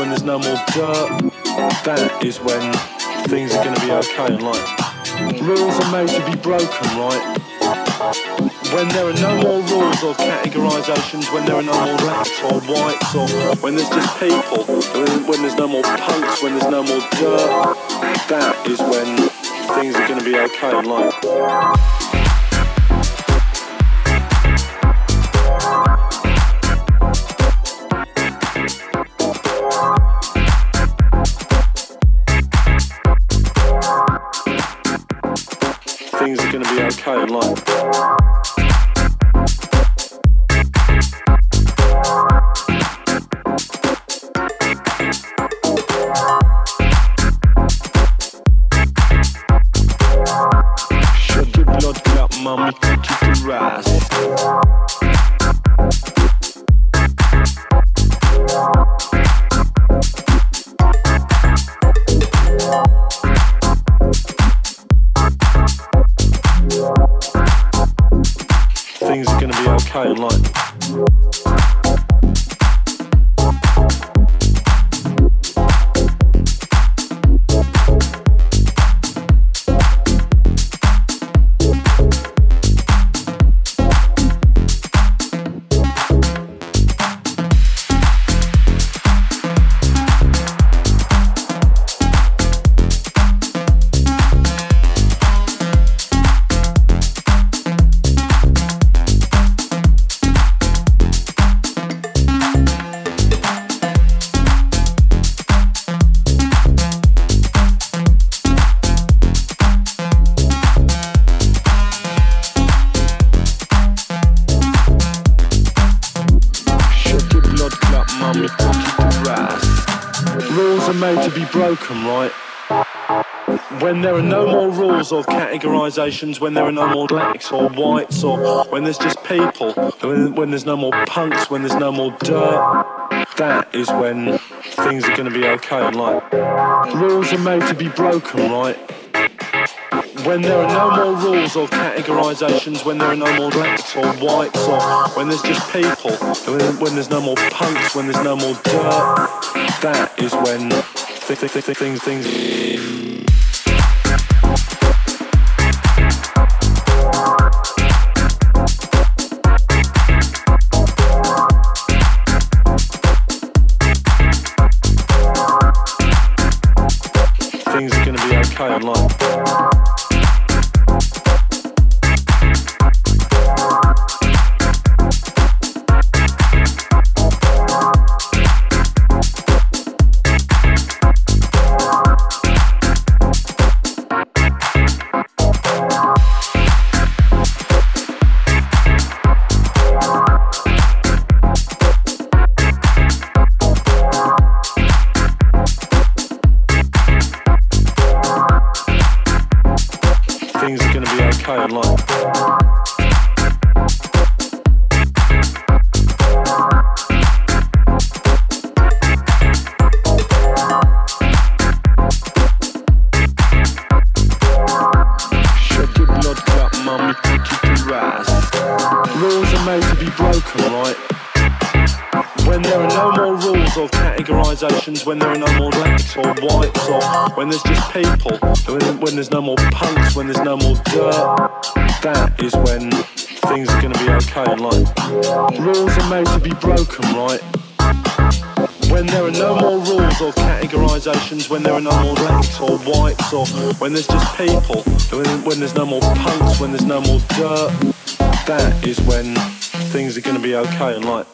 when there's no more dirt, that is when things are going to be okay in life. Rules are made to be broken, right? when there are no more rules or categorizations, when there are no more blacks or whites, or when there's just people, when, there's no more punks, when there's no more dirt, that is when things are going to be okay in life. Things are gonna be okay in like organisations when there are no more blacks or whites or when there's just people, when, when there's no more punks, when there's no more dirt. That is when things are going to be okay. And like, rules are made to be broken, right? when there are no more rules or categorizations, when there are no more blacks or whites, or when there's just people, when, when there's no more punks, when there's no more dirt, that is when th- th- th- things things. when there's just people, when, when there's no more punks, when there's no more dirt, that is when things are going to be okay and like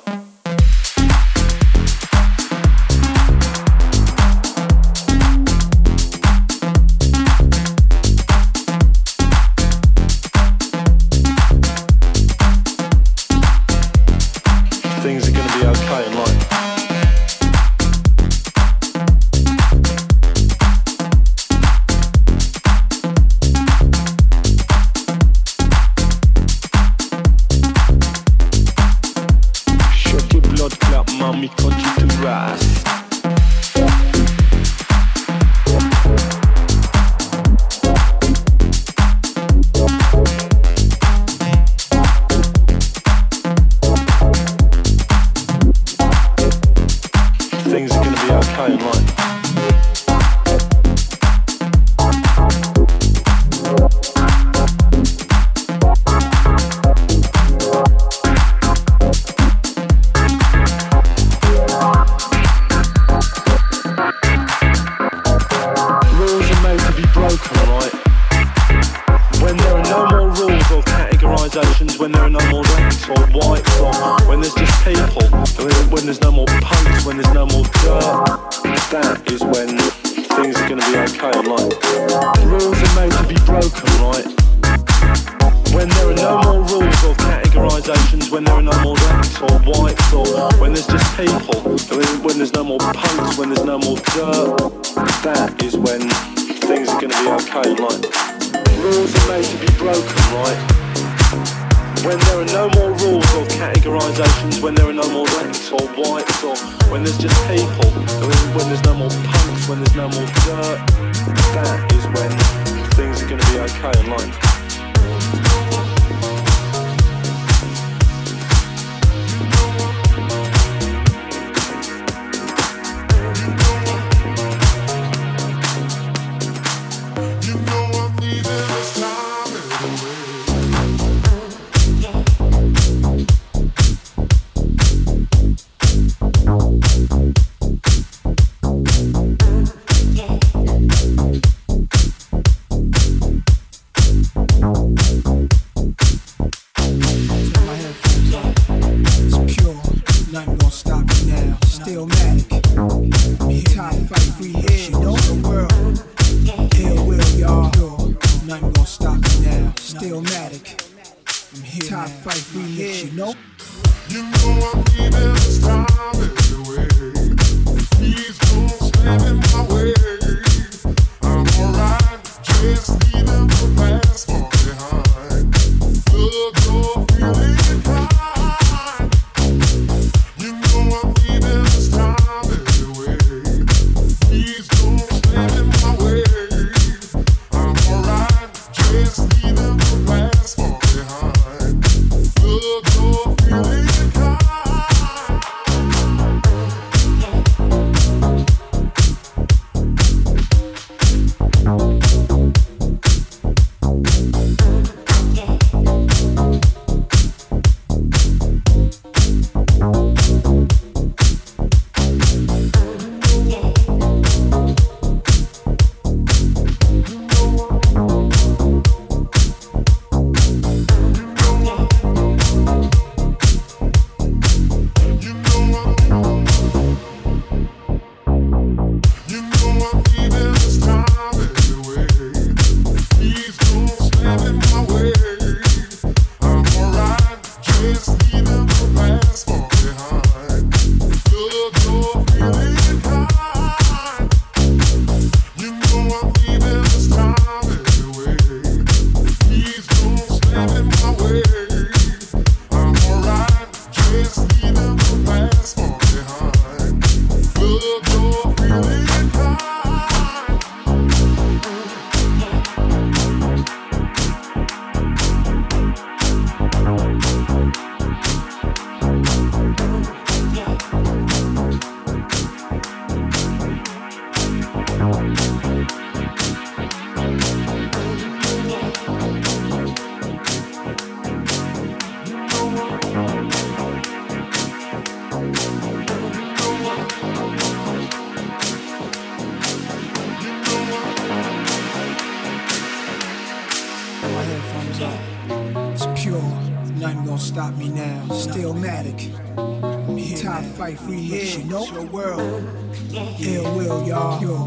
Yo,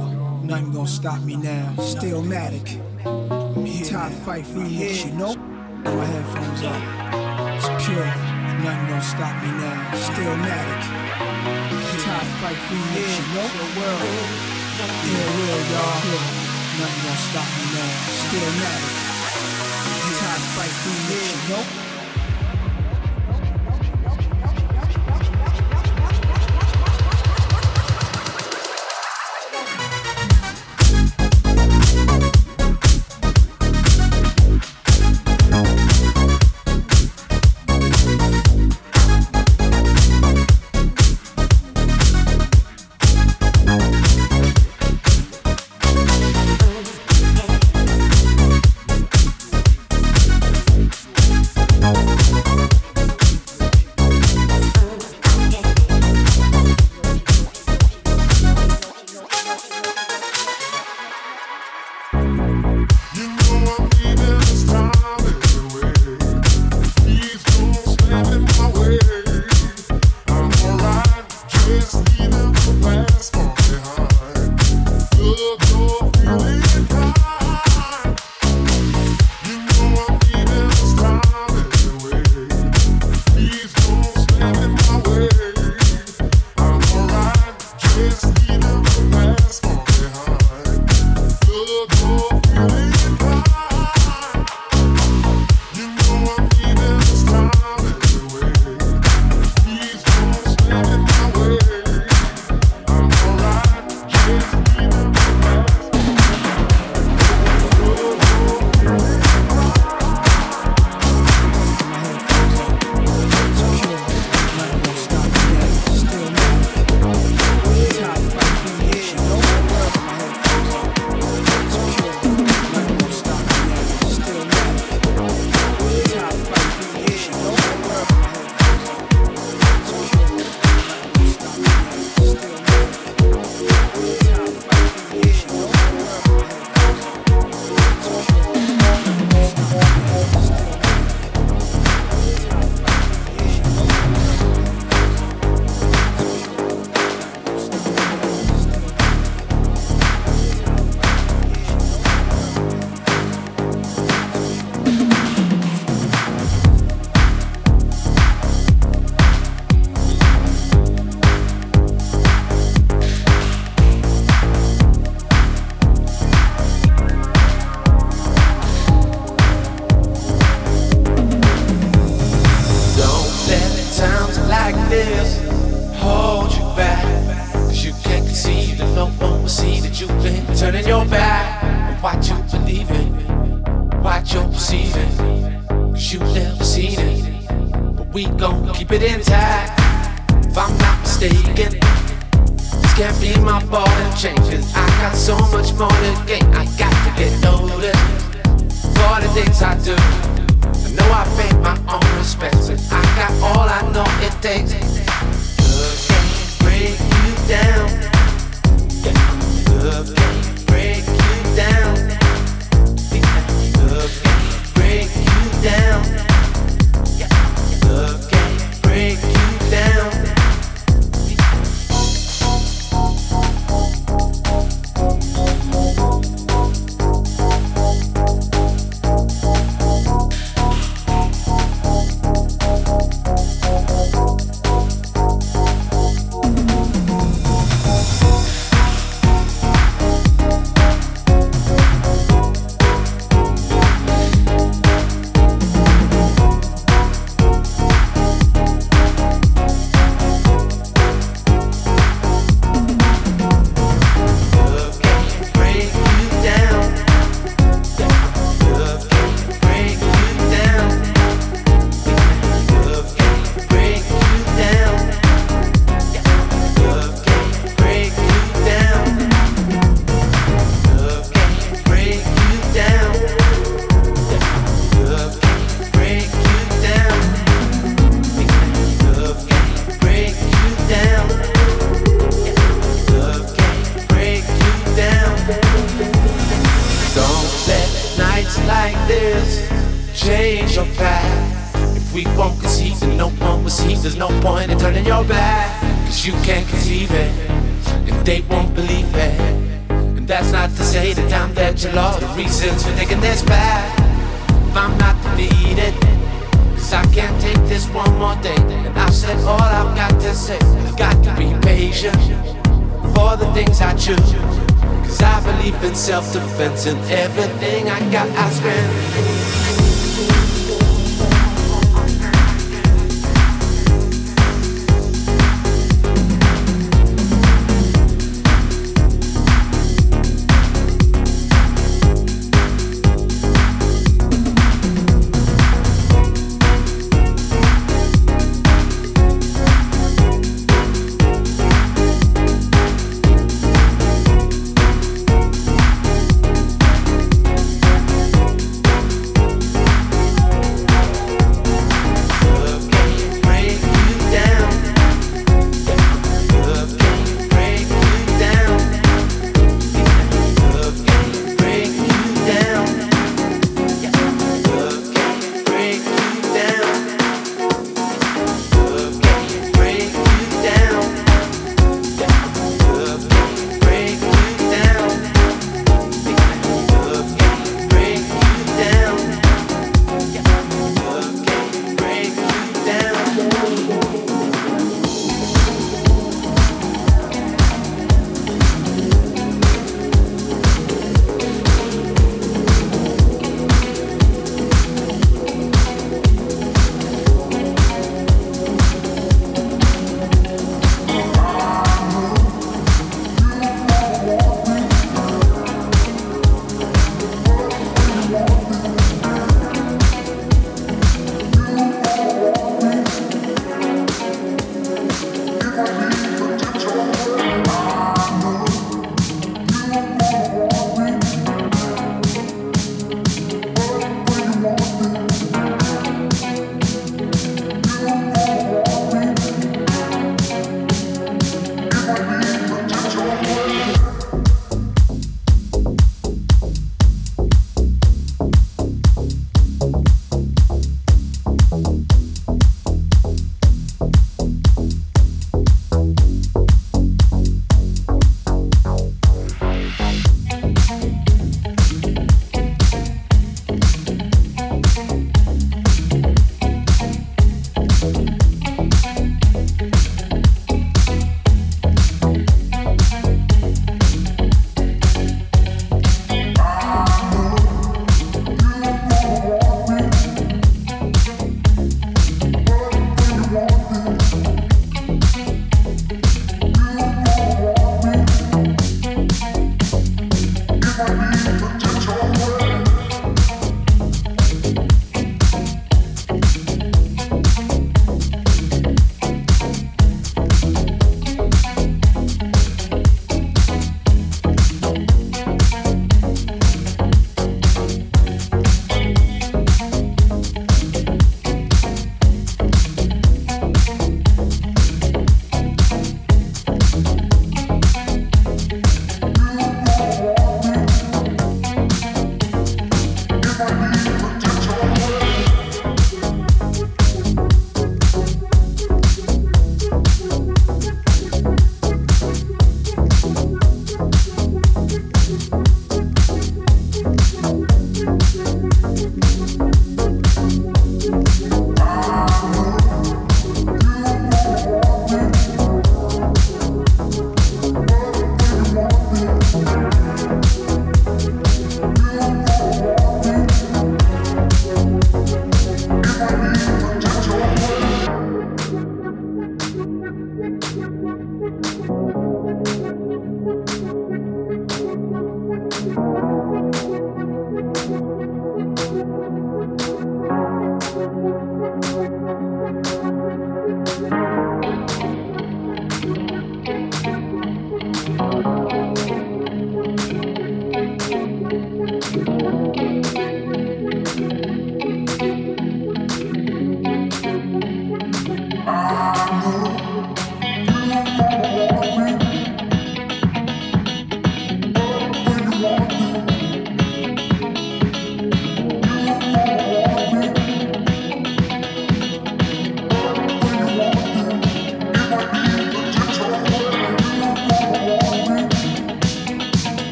nothing gonna stop me now. Stillmatic. Top fight remix, you know? My headphones up. It's pure. Nothing gonna stop me now. Stillmatic. Top fight remix, you know? The world. Yeah, real, y'all. Nothing gonna stop me now. Still matic. Top fight remix, you know?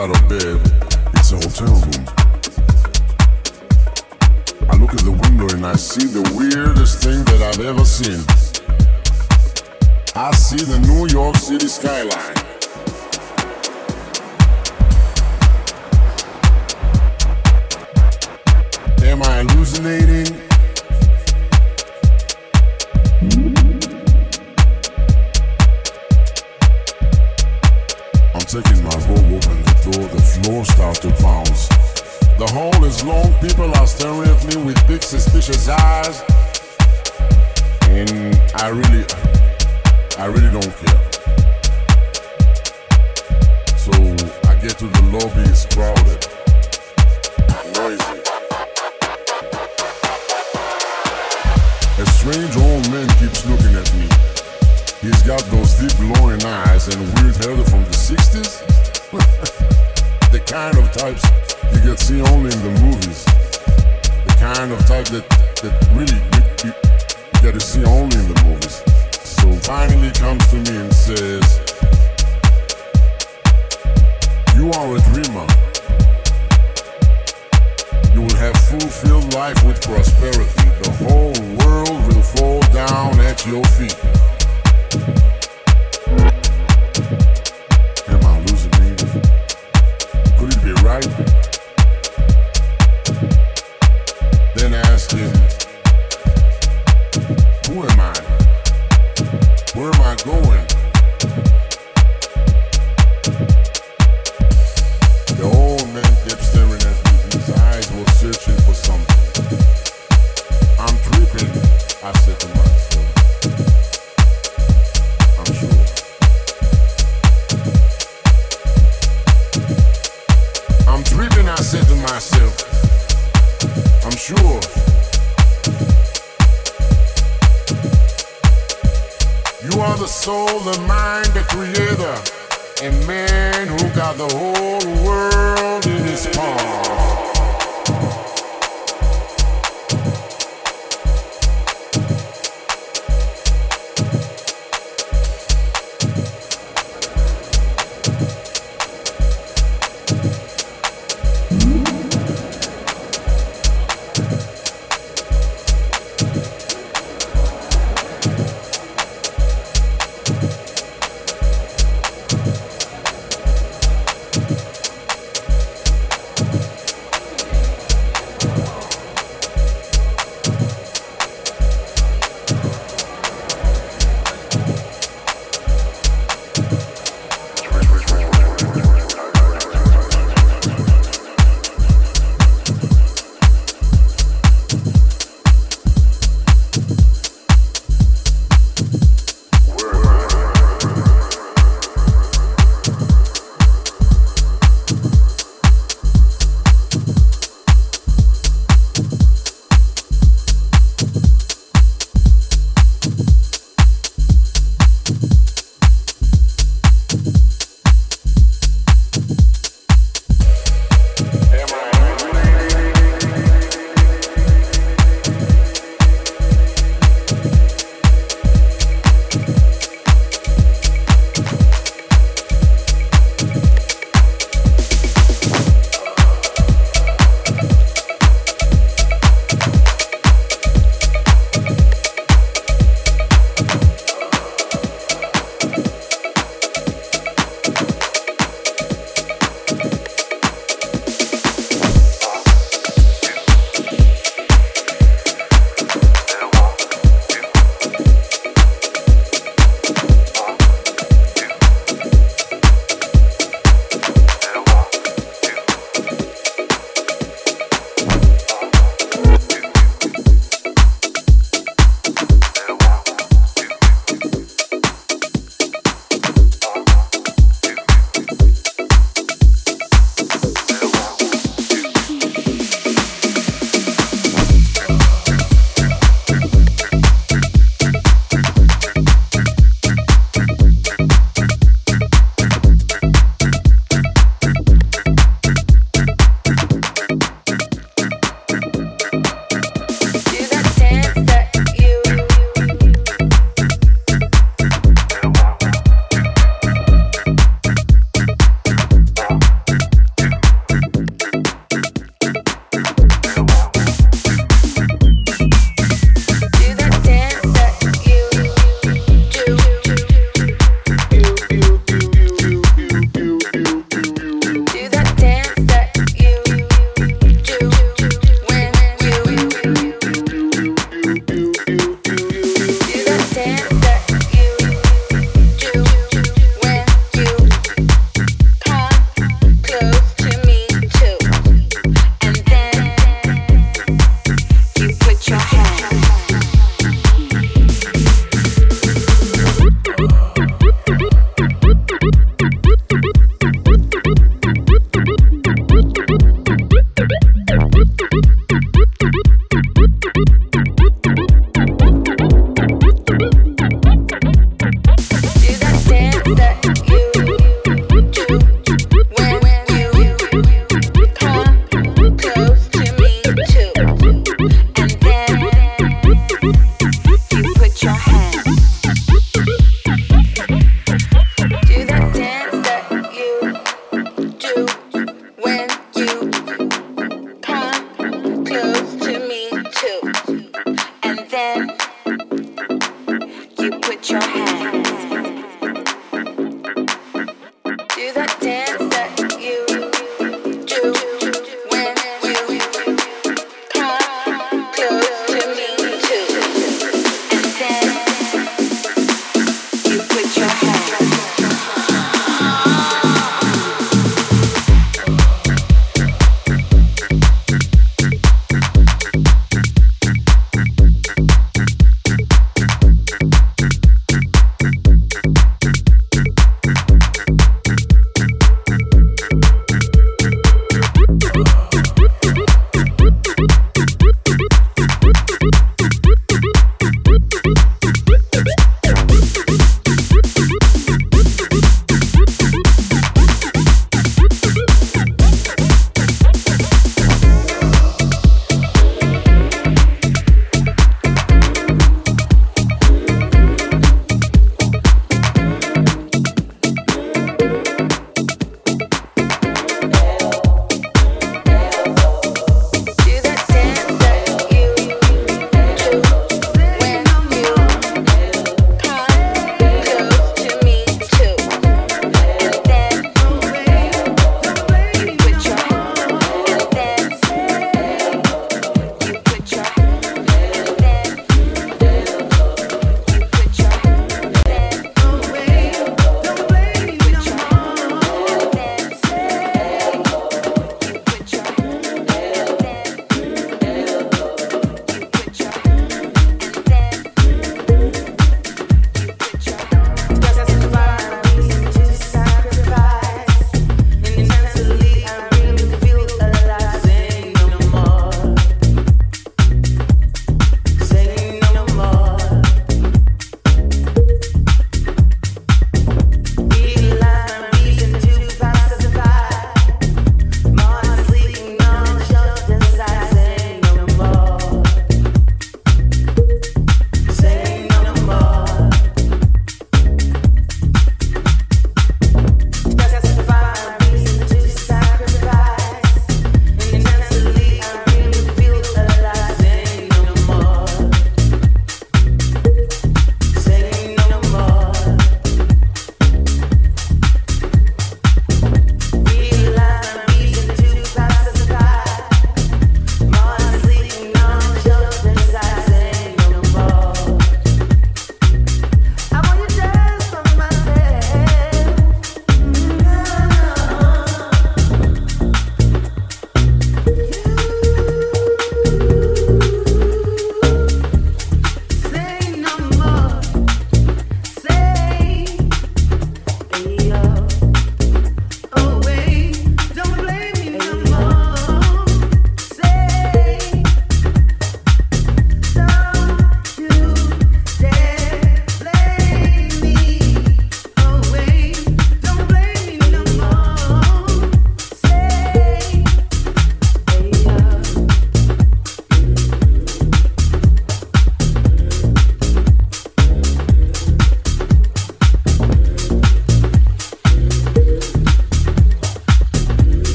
out of bed, it's a hotel room. I look at the window and I see the weirdest thing that I've ever seen. I see the New York City skyline. Am I hallucinating? selfish eyes, And I really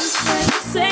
Say, say,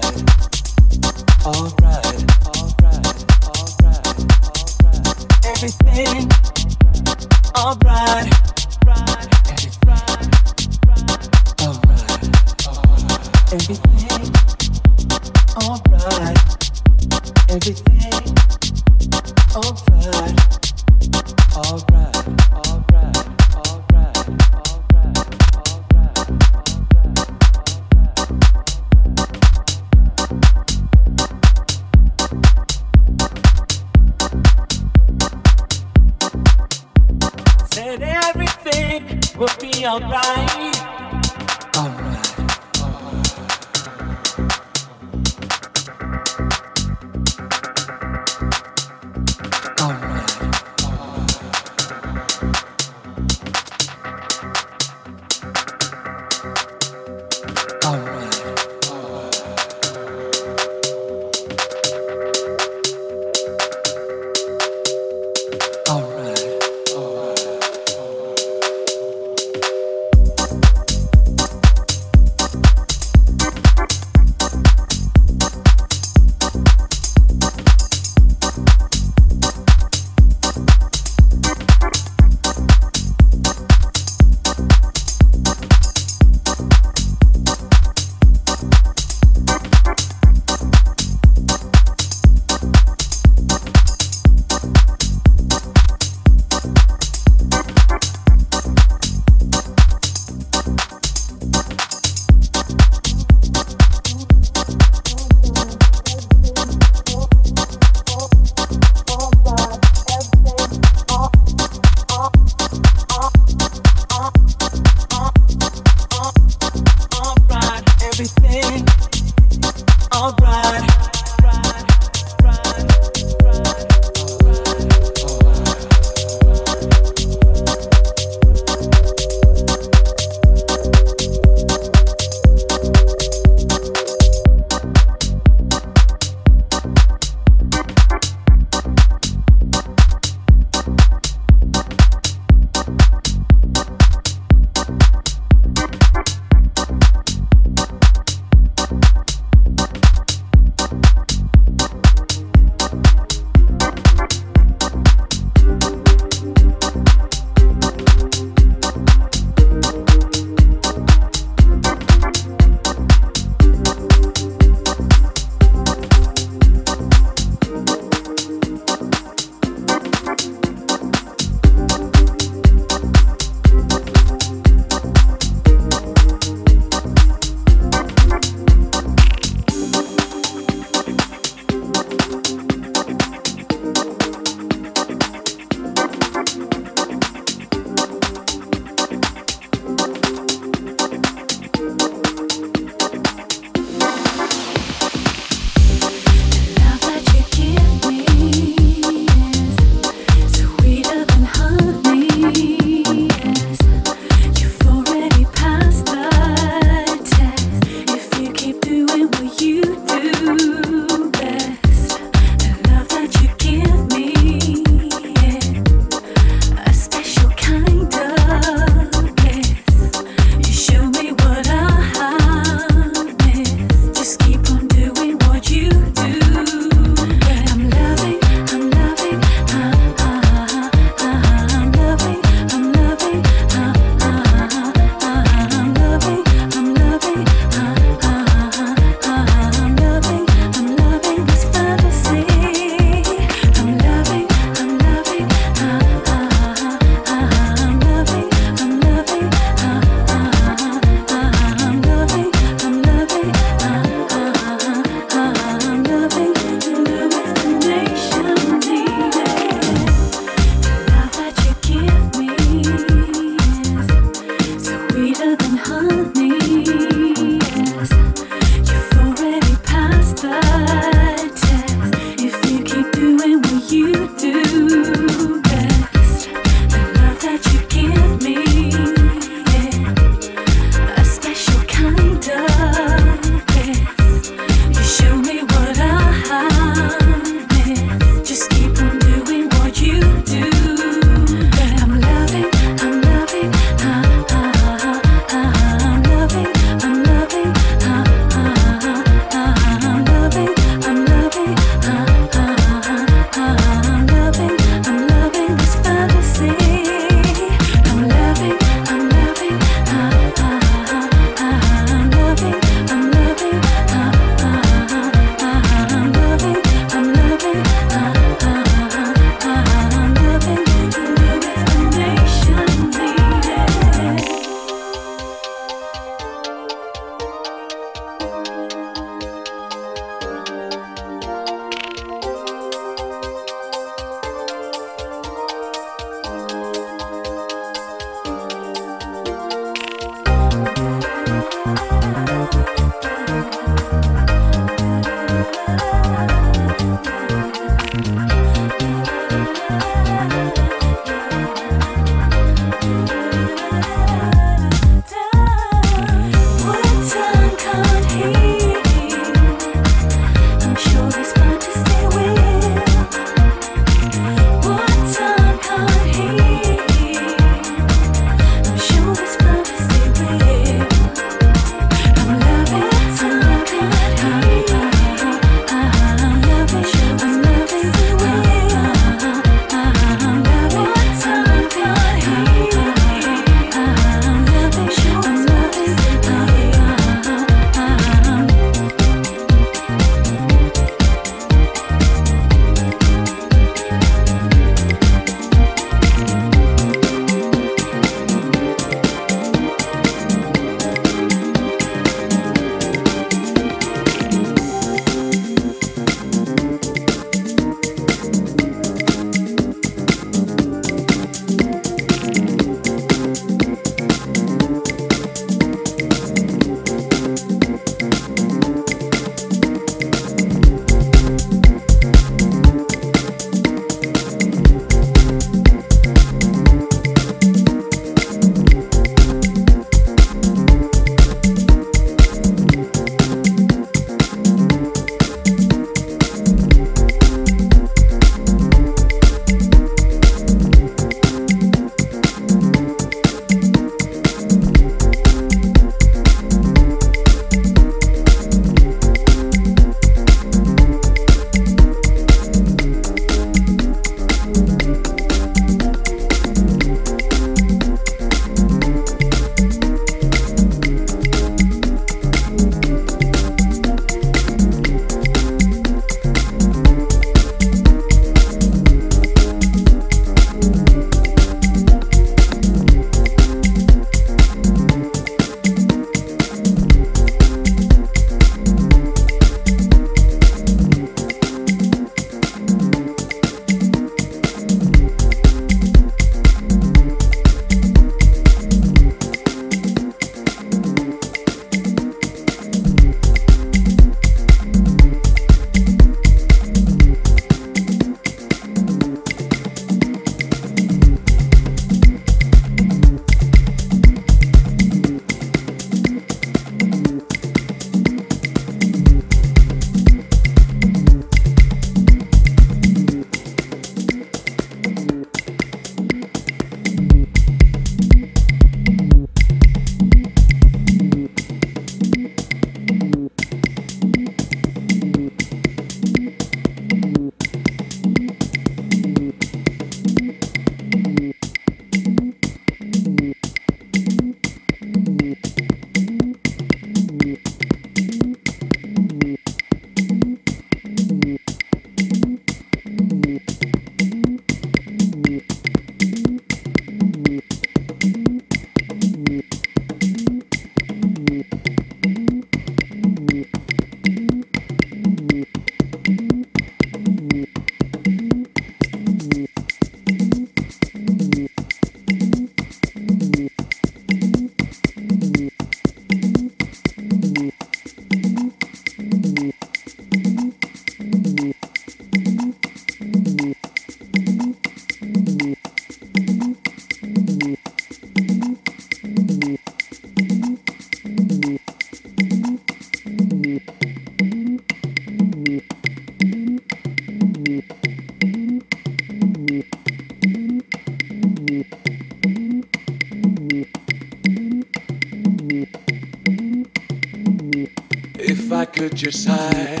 your side.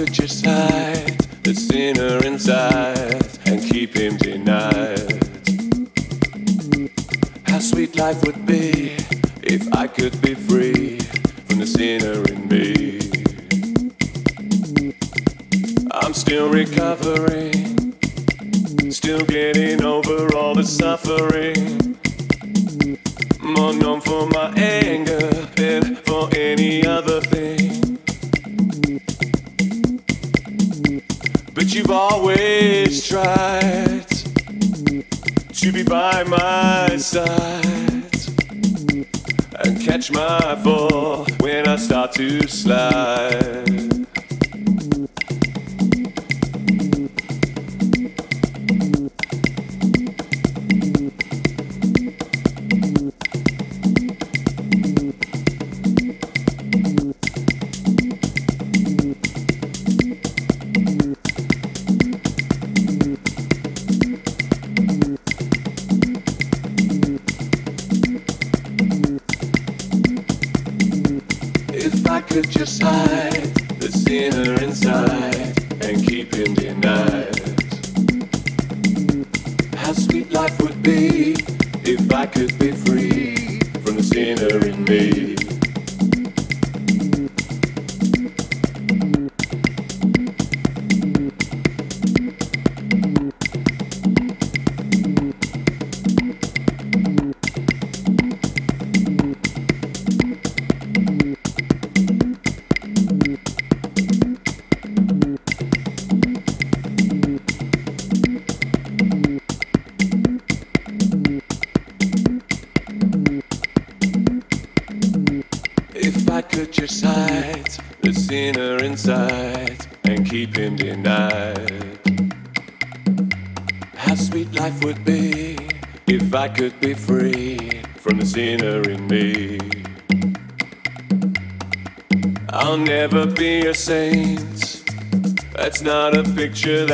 put your side, the sinner inside.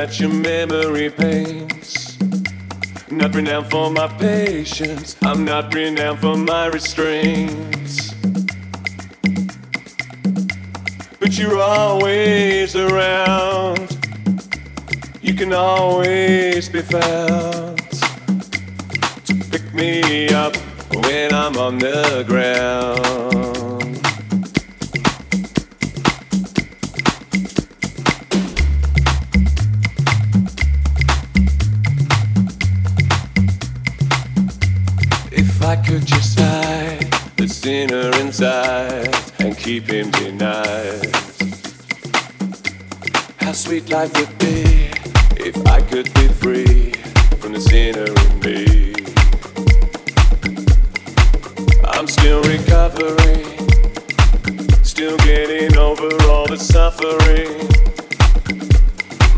that your memory paints. Not renowned for my patience, I'm not renowned for my restraints. But you're always around, you can always be found to pick me up when I'm on the ground. and keep him denied. How sweet life would be if I could be free from the sinner in me. I'm still recovering, still getting over all the suffering.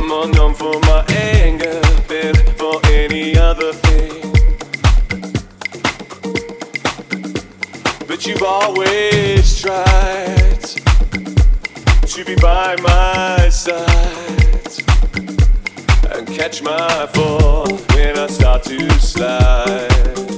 More known for my anger than for any other thing. but you've always tried to be by my side and catch my fall when I start to slide.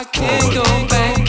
I can't go back.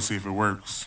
See if it works.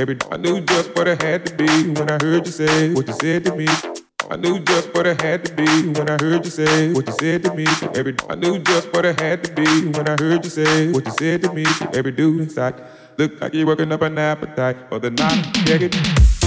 every I knew just what it had to be when I heard you say what you said to me. I knew just what it had to be when I heard you say what you said to me. Every I knew just what it had to be when I heard you say what you said to me. Every dude inside looked like you're working up an appetite for the night.